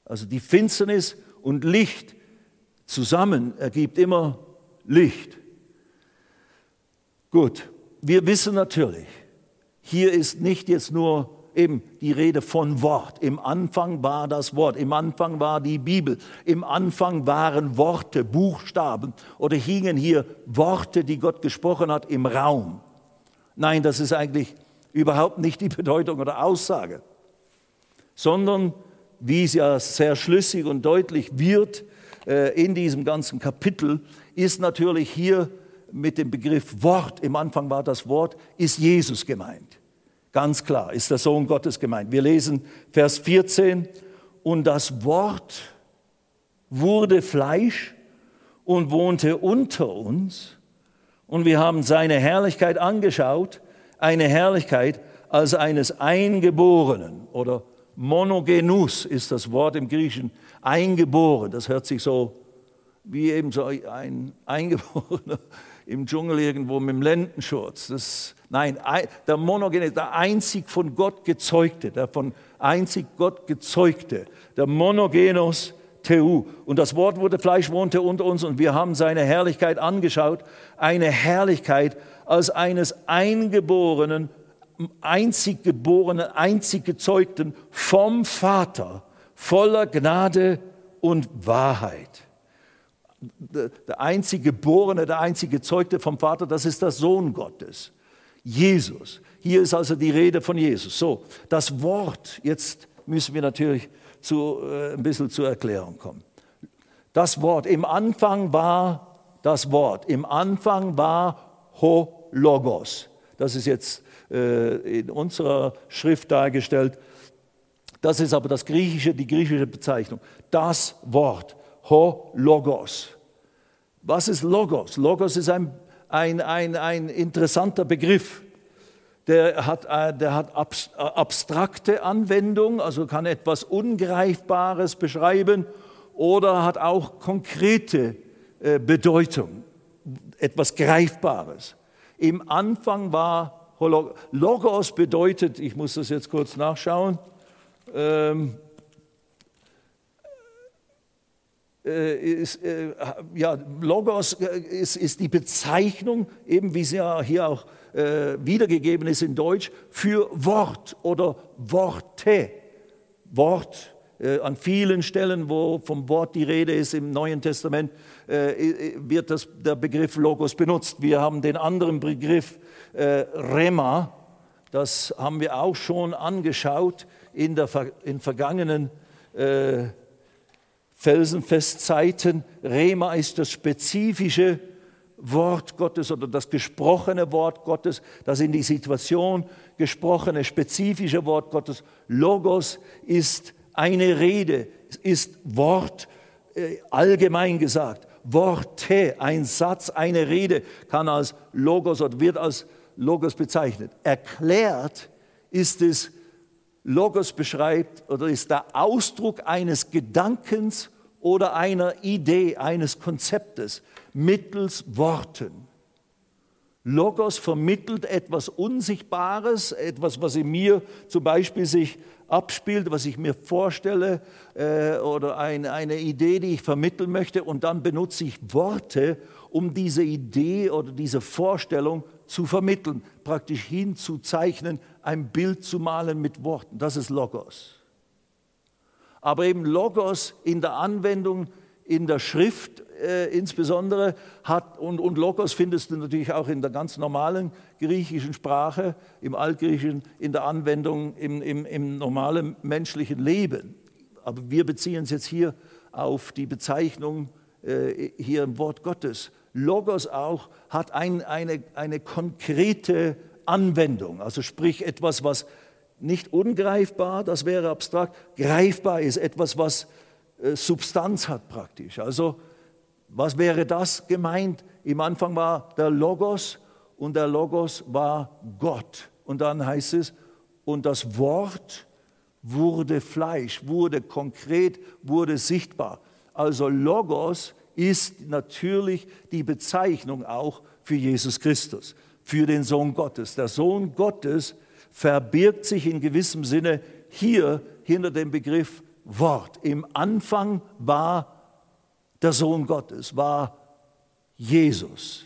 Speaker 1: Also die Finsternis und Licht zusammen ergibt immer Licht. Gut, wir wissen natürlich, hier ist nicht jetzt nur eben die Rede von Wort. Im Anfang war das Wort, im Anfang war die Bibel, im Anfang waren Worte, Buchstaben oder hingen hier Worte, die Gott gesprochen hat, im Raum. Nein, das ist eigentlich überhaupt nicht die Bedeutung oder Aussage, sondern wie es ja sehr schlüssig und deutlich wird äh, in diesem ganzen Kapitel, ist natürlich hier mit dem Begriff Wort, im Anfang war das Wort, ist Jesus gemeint. Ganz klar ist der Sohn Gottes gemeint. Wir lesen Vers 14 und das Wort wurde Fleisch und wohnte unter uns und wir haben seine Herrlichkeit angeschaut, eine Herrlichkeit als eines Eingeborenen oder Monogenus ist das Wort im Griechischen, eingeboren. Das hört sich so wie eben so ein Eingeborener [laughs] im Dschungel irgendwo mit dem Lendenschurz. Das, nein, der Monogenus, der einzig von Gott gezeugte, der von einzig Gott gezeugte, der Monogenos Teu. Und das Wort wurde Fleisch, wohnte unter uns und wir haben seine Herrlichkeit angeschaut. Eine Herrlichkeit als eines eingeborenen, einzig geborenen, einzig gezeugten vom Vater, voller Gnade und Wahrheit. Der einzig geborene, der einzig gezeugte vom Vater, das ist der Sohn Gottes, Jesus. Hier ist also die Rede von Jesus. So, das Wort, jetzt müssen wir natürlich zu, äh, ein bisschen zur Erklärung kommen. Das Wort, im Anfang war das Wort, im Anfang war Ho Logos. Das ist jetzt äh, in unserer Schrift dargestellt. Das ist aber das griechische, die griechische Bezeichnung. Das Wort, Ho Logos. Was ist Logos? Logos ist ein, ein, ein, ein interessanter Begriff der hat, äh, der hat äh, abstrakte Anwendung, also kann etwas Ungreifbares beschreiben oder hat auch konkrete Bedeutung, etwas Greifbares. Im Anfang war Logos bedeutet, ich muss das jetzt kurz nachschauen, ähm, ist, äh, ja, Logos ist, ist, die Bezeichnung, eben wie sie ja hier auch äh, wiedergegeben ist in Deutsch, für Wort oder Worte. Wort äh, an vielen Stellen, wo vom Wort die Rede ist im Neuen Testament, äh, wird das, der Begriff Logos benutzt. Wir haben den anderen Begriff äh, Rema, das haben wir auch schon angeschaut in, der, in vergangenen äh, Felsenfestzeiten. Rema ist das spezifische Wort Gottes oder das gesprochene Wort Gottes, das in die Situation gesprochene, spezifische Wort Gottes. Logos ist eine Rede, ist Wort äh, allgemein gesagt. Worte, ein Satz, eine Rede kann als Logos oder wird als Logos bezeichnet. Erklärt ist es, Logos beschreibt oder ist der Ausdruck eines Gedankens oder einer Idee, eines Konzeptes mittels Worten. Logos vermittelt etwas Unsichtbares, etwas, was in mir zum Beispiel sich abspielt, was ich mir vorstelle äh, oder ein, eine Idee, die ich vermitteln möchte. Und dann benutze ich Worte, um diese Idee oder diese Vorstellung zu vermitteln, praktisch hinzuzeichnen, ein Bild zu malen mit Worten. Das ist Logos. Aber eben Logos in der Anwendung in der Schrift äh, insbesondere hat, und, und Logos findest du natürlich auch in der ganz normalen griechischen Sprache, im Altgriechischen, in der Anwendung im, im, im normalen menschlichen Leben. Aber wir beziehen es jetzt hier auf die Bezeichnung äh, hier im Wort Gottes. Logos auch hat ein, eine, eine konkrete Anwendung, also sprich etwas, was nicht ungreifbar, das wäre abstrakt, greifbar ist, etwas, was äh, Substanz hat praktisch. Also was wäre das gemeint? Im Anfang war der Logos und der Logos war Gott. Und dann heißt es, und das Wort wurde Fleisch, wurde konkret, wurde sichtbar. Also Logos ist natürlich die Bezeichnung auch für Jesus Christus, für den Sohn Gottes. Der Sohn Gottes verbirgt sich in gewissem Sinne hier hinter dem Begriff Wort. Im Anfang war der Sohn Gottes, war Jesus.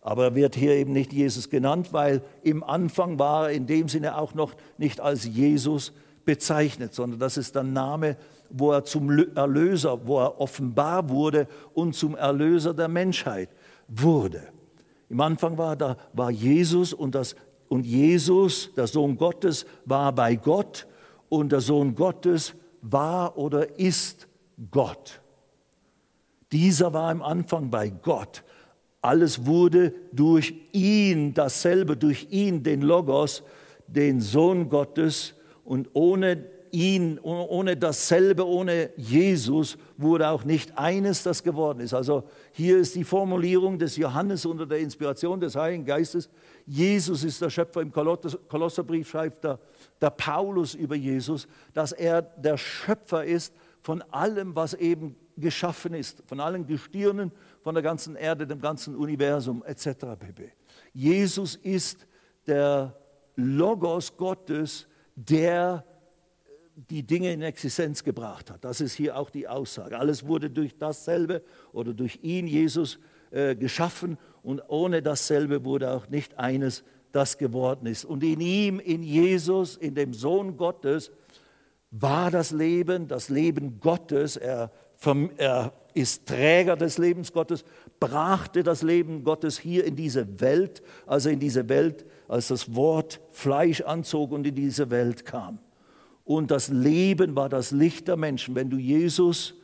Speaker 1: Aber er wird hier eben nicht Jesus genannt, weil im Anfang war er in dem Sinne auch noch nicht als Jesus bezeichnet, sondern das ist der Name, wo er zum Erlöser, wo er offenbar wurde und zum Erlöser der Menschheit wurde. Im Anfang war da war Jesus und, das, und Jesus, der Sohn Gottes, war bei Gott und der Sohn Gottes war oder ist Gott. Dieser war im Anfang bei Gott. Alles wurde durch ihn, dasselbe, durch ihn, den Logos, den Sohn Gottes. Und ohne ihn, ohne dasselbe, ohne Jesus wurde auch nicht eines, das geworden ist. Also hier ist die Formulierung des Johannes unter der Inspiration des Heiligen Geistes. Jesus ist der Schöpfer. Im Kolosserbrief schreibt der, der Paulus über Jesus, dass er der Schöpfer ist von allem, was eben geschaffen ist, von allen Gestirnen, von der ganzen Erde, dem ganzen Universum etc. Jesus ist der Logos Gottes, der die Dinge in Existenz gebracht hat. Das ist hier auch die Aussage. Alles wurde durch dasselbe oder durch ihn, Jesus, äh, geschaffen und ohne dasselbe wurde auch nicht eines, das geworden ist. Und in ihm, in Jesus, in dem Sohn Gottes, war das Leben, das Leben Gottes. Er, er ist Träger des Lebens Gottes, brachte das Leben Gottes hier in diese Welt, also in diese Welt, als das Wort Fleisch anzog und in diese Welt kam. Und das Leben war das Licht der Menschen. Wenn du Jesus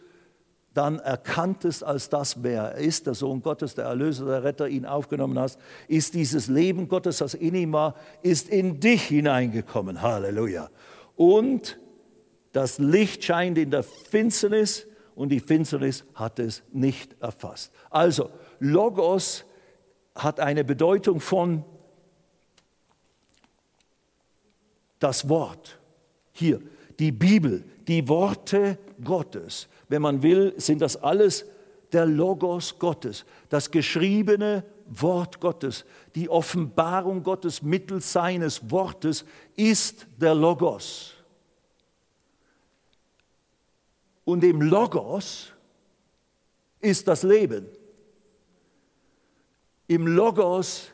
Speaker 1: dann erkanntest als das, wer er ist, der Sohn Gottes, der Erlöser, der Retter, ihn aufgenommen hast, ist dieses Leben Gottes, das in ihm war, ist in dich hineingekommen. Halleluja. Und das Licht scheint in der Finsternis und die Finsternis hat es nicht erfasst. Also, Logos hat eine Bedeutung von das Wort. Hier, die Bibel, die Worte Gottes. Wenn man will, sind das alles der Logos Gottes, das geschriebene Wort Gottes, die Offenbarung Gottes mittels seines Wortes ist der Logos. Und im Logos ist das Leben. Im Logos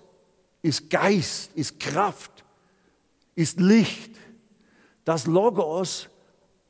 Speaker 1: ist Geist, ist Kraft, ist Licht. Das Logos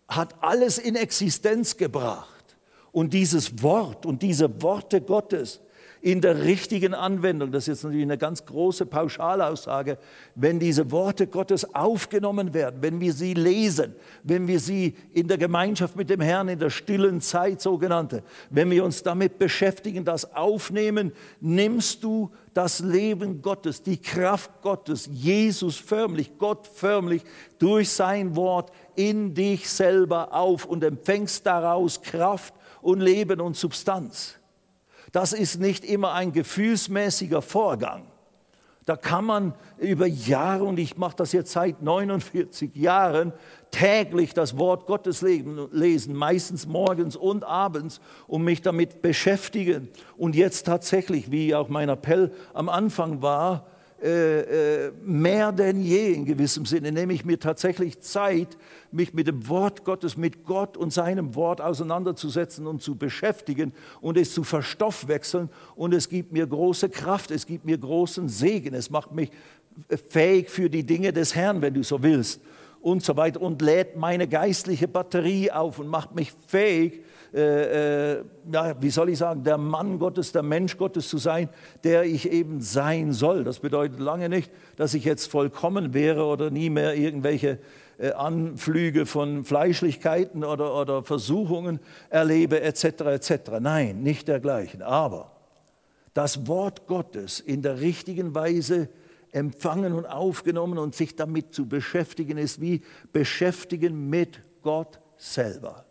Speaker 1: hat alles in Existenz gebracht. Und dieses Wort und diese Worte Gottes in der richtigen Anwendung, das ist jetzt natürlich eine ganz große Pauschalaussage, wenn diese Worte Gottes aufgenommen werden, wenn wir sie lesen, wenn wir sie in der Gemeinschaft mit dem Herrn, in der stillen Zeit sogenannte, wenn wir uns damit beschäftigen, das aufnehmen, nimmst du das Leben Gottes, die Kraft Gottes, Jesus förmlich, Gott förmlich durch sein Wort in dich selber auf und empfängst daraus Kraft und Leben und Substanz. Das ist nicht immer ein gefühlsmäßiger Vorgang. Da kann man über Jahre, und ich mache das jetzt seit 49 Jahren, täglich das Wort Gottes lesen, meistens morgens und abends, und mich damit beschäftigen. Und jetzt tatsächlich, wie auch mein Appell am Anfang war, äh, äh, mehr denn je in gewissem Sinne, nehme ich mir tatsächlich Zeit, mich mit dem Wort Gottes, mit Gott und seinem Wort auseinanderzusetzen und zu beschäftigen und es zu verstoffwechseln. Und es gibt mir große Kraft, es gibt mir großen Segen, es macht mich fähig für die Dinge des Herrn, wenn du so willst. Und so weiter. Und lädt meine geistliche Batterie auf und macht mich fähig, äh, äh, ja, wie soll ich sagen, der Mann Gottes, der Mensch Gottes zu sein, der ich eben sein soll. Das bedeutet lange nicht, dass ich jetzt vollkommen wäre oder nie mehr irgendwelche äh, Anflüge von Fleischlichkeiten oder, oder Versuchungen erlebe etc. etc. Nein, nicht dergleichen. Aber das Wort Gottes in der richtigen Weise empfangen und aufgenommen und sich damit zu beschäftigen, ist wie beschäftigen mit Gott selber.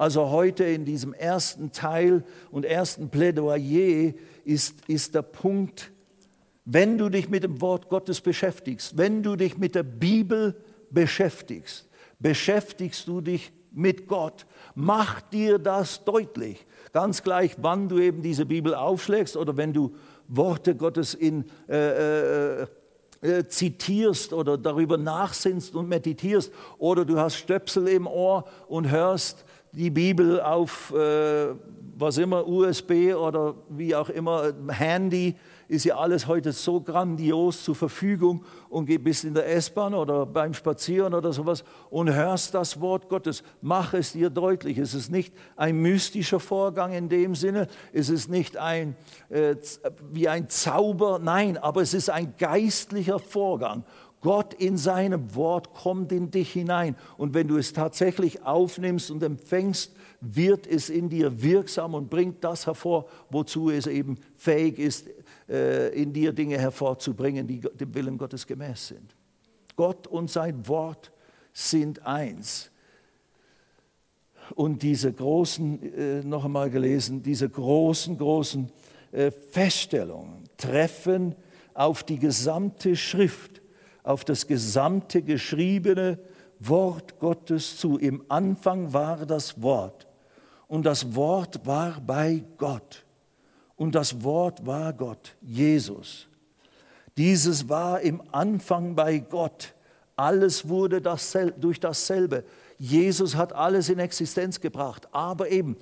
Speaker 1: Also heute in diesem ersten Teil und ersten Plädoyer ist, ist der Punkt, wenn du dich mit dem Wort Gottes beschäftigst, wenn du dich mit der Bibel beschäftigst, beschäftigst du dich mit Gott. Mach dir das deutlich. Ganz gleich, wann du eben diese Bibel aufschlägst oder wenn du Worte Gottes in, äh, äh, äh, zitierst oder darüber nachsinnst und meditierst oder du hast Stöpsel im Ohr und hörst die Bibel auf äh, was immer, USB oder wie auch immer, Handy, ist ja alles heute so grandios zur Verfügung und geh bis in der S-Bahn oder beim Spazieren oder sowas und hörst das Wort Gottes. Mach es dir deutlich. Es ist nicht ein mystischer Vorgang in dem Sinne, es ist nicht ein, äh, wie ein Zauber, nein, aber es ist ein geistlicher Vorgang. Gott in seinem Wort kommt in dich hinein. Und wenn du es tatsächlich aufnimmst und empfängst, wird es in dir wirksam und bringt das hervor, wozu es eben fähig ist, äh, in dir Dinge hervorzubringen, die dem Willen Gottes gemäß sind. Gott und sein Wort sind eins. und diese großen, äh, noch einmal gelesen, diese großen, großen äh, Feststellungen treffen auf die gesamte Schrift, auf das gesamte geschriebene Wort Gottes zu. Im Anfang war das Wort und das Wort war bei Gott und das Wort war Gott, Jesus. Dieses war im Anfang bei Gott. Alles wurde durch dasselbe. Jesus hat alles in Existenz gebracht, aber eben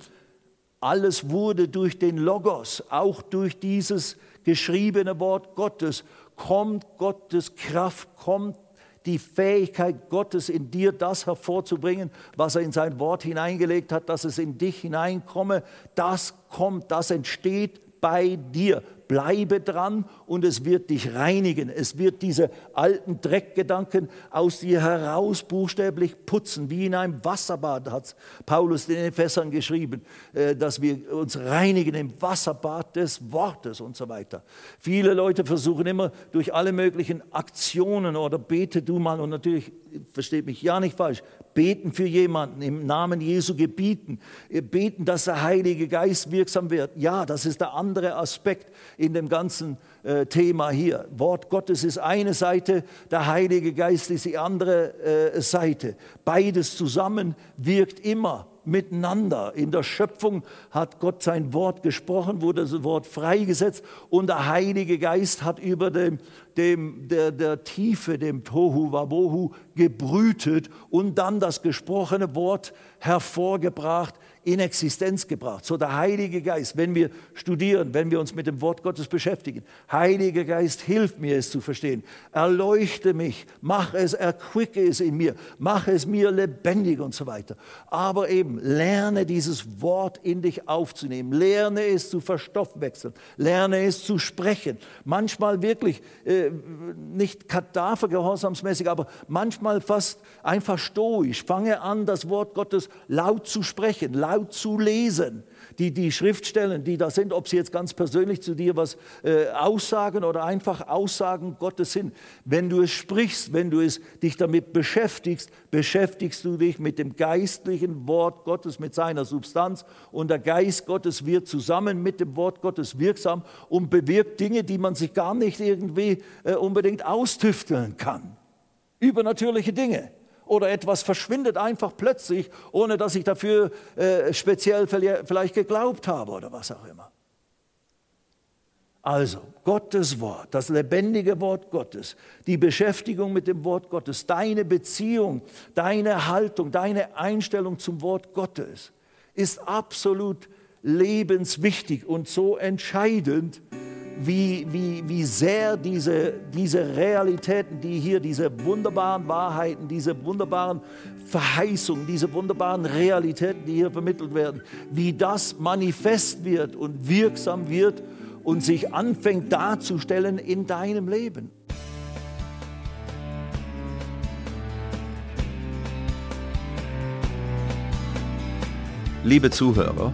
Speaker 1: alles wurde durch den Logos, auch durch dieses geschriebene Wort Gottes, kommt Gottes Kraft, kommt die Fähigkeit Gottes in dir, das hervorzubringen, was er in sein Wort hineingelegt hat, dass es in dich hineinkomme, das kommt, das entsteht bei dir bleibe dran und es wird dich reinigen. Es wird diese alten Dreckgedanken aus dir heraus buchstäblich putzen, wie in einem Wasserbad hat Paulus den Ephesern geschrieben, äh, dass wir uns reinigen im Wasserbad des Wortes und so weiter. Viele Leute versuchen immer durch alle möglichen Aktionen oder bete du mal und natürlich, versteht mich ja nicht falsch, beten für jemanden, im Namen Jesu gebieten, äh, beten, dass der Heilige Geist wirksam wird. Ja, das ist der andere Aspekt in dem ganzen äh, Thema hier. Wort Gottes ist eine Seite, der Heilige Geist ist die andere äh, Seite. Beides zusammen wirkt immer miteinander. In der Schöpfung hat Gott sein Wort gesprochen, wurde das Wort freigesetzt und der Heilige Geist hat über dem, dem, der, der Tiefe, dem Tohu Wabohu gebrütet und dann das gesprochene Wort hervorgebracht in Existenz gebracht. So der Heilige Geist, wenn wir studieren, wenn wir uns mit dem Wort Gottes beschäftigen, Heiliger Geist, hilf mir es zu verstehen. Erleuchte mich, mach es, erquicke es in mir, mach es mir lebendig und so weiter. Aber eben, lerne dieses Wort in dich aufzunehmen, lerne es zu verstoffwechseln, lerne es zu sprechen. Manchmal wirklich äh, nicht Kadavergehorsamsmäßig, aber manchmal fast einfach stoisch. Fange an, das Wort Gottes laut zu sprechen, laut zu lesen. Die, die Schriftstellen, die da sind, ob sie jetzt ganz persönlich zu dir was äh, aussagen oder einfach Aussagen Gottes sind. Wenn du es sprichst, wenn du es, dich damit beschäftigst, beschäftigst du dich mit dem geistlichen Wort Gottes, mit seiner Substanz. Und der Geist Gottes wird zusammen mit dem Wort Gottes wirksam und bewirkt Dinge, die man sich gar nicht irgendwie äh, unbedingt austüfteln kann. Übernatürliche Dinge oder etwas verschwindet einfach plötzlich, ohne dass ich dafür äh, speziell vielleicht geglaubt habe oder was auch immer. Also, Gottes Wort, das lebendige Wort Gottes, die Beschäftigung mit dem Wort Gottes, deine Beziehung, deine Haltung, deine Einstellung zum Wort Gottes ist absolut lebenswichtig und so entscheidend, wie, wie, wie sehr diese, diese Realitäten, die hier, diese wunderbaren Wahrheiten, diese wunderbaren Verheißungen, diese wunderbaren Realitäten, die hier vermittelt werden, wie das manifest wird und wirksam wird und sich anfängt darzustellen in deinem Leben.
Speaker 2: Liebe Zuhörer,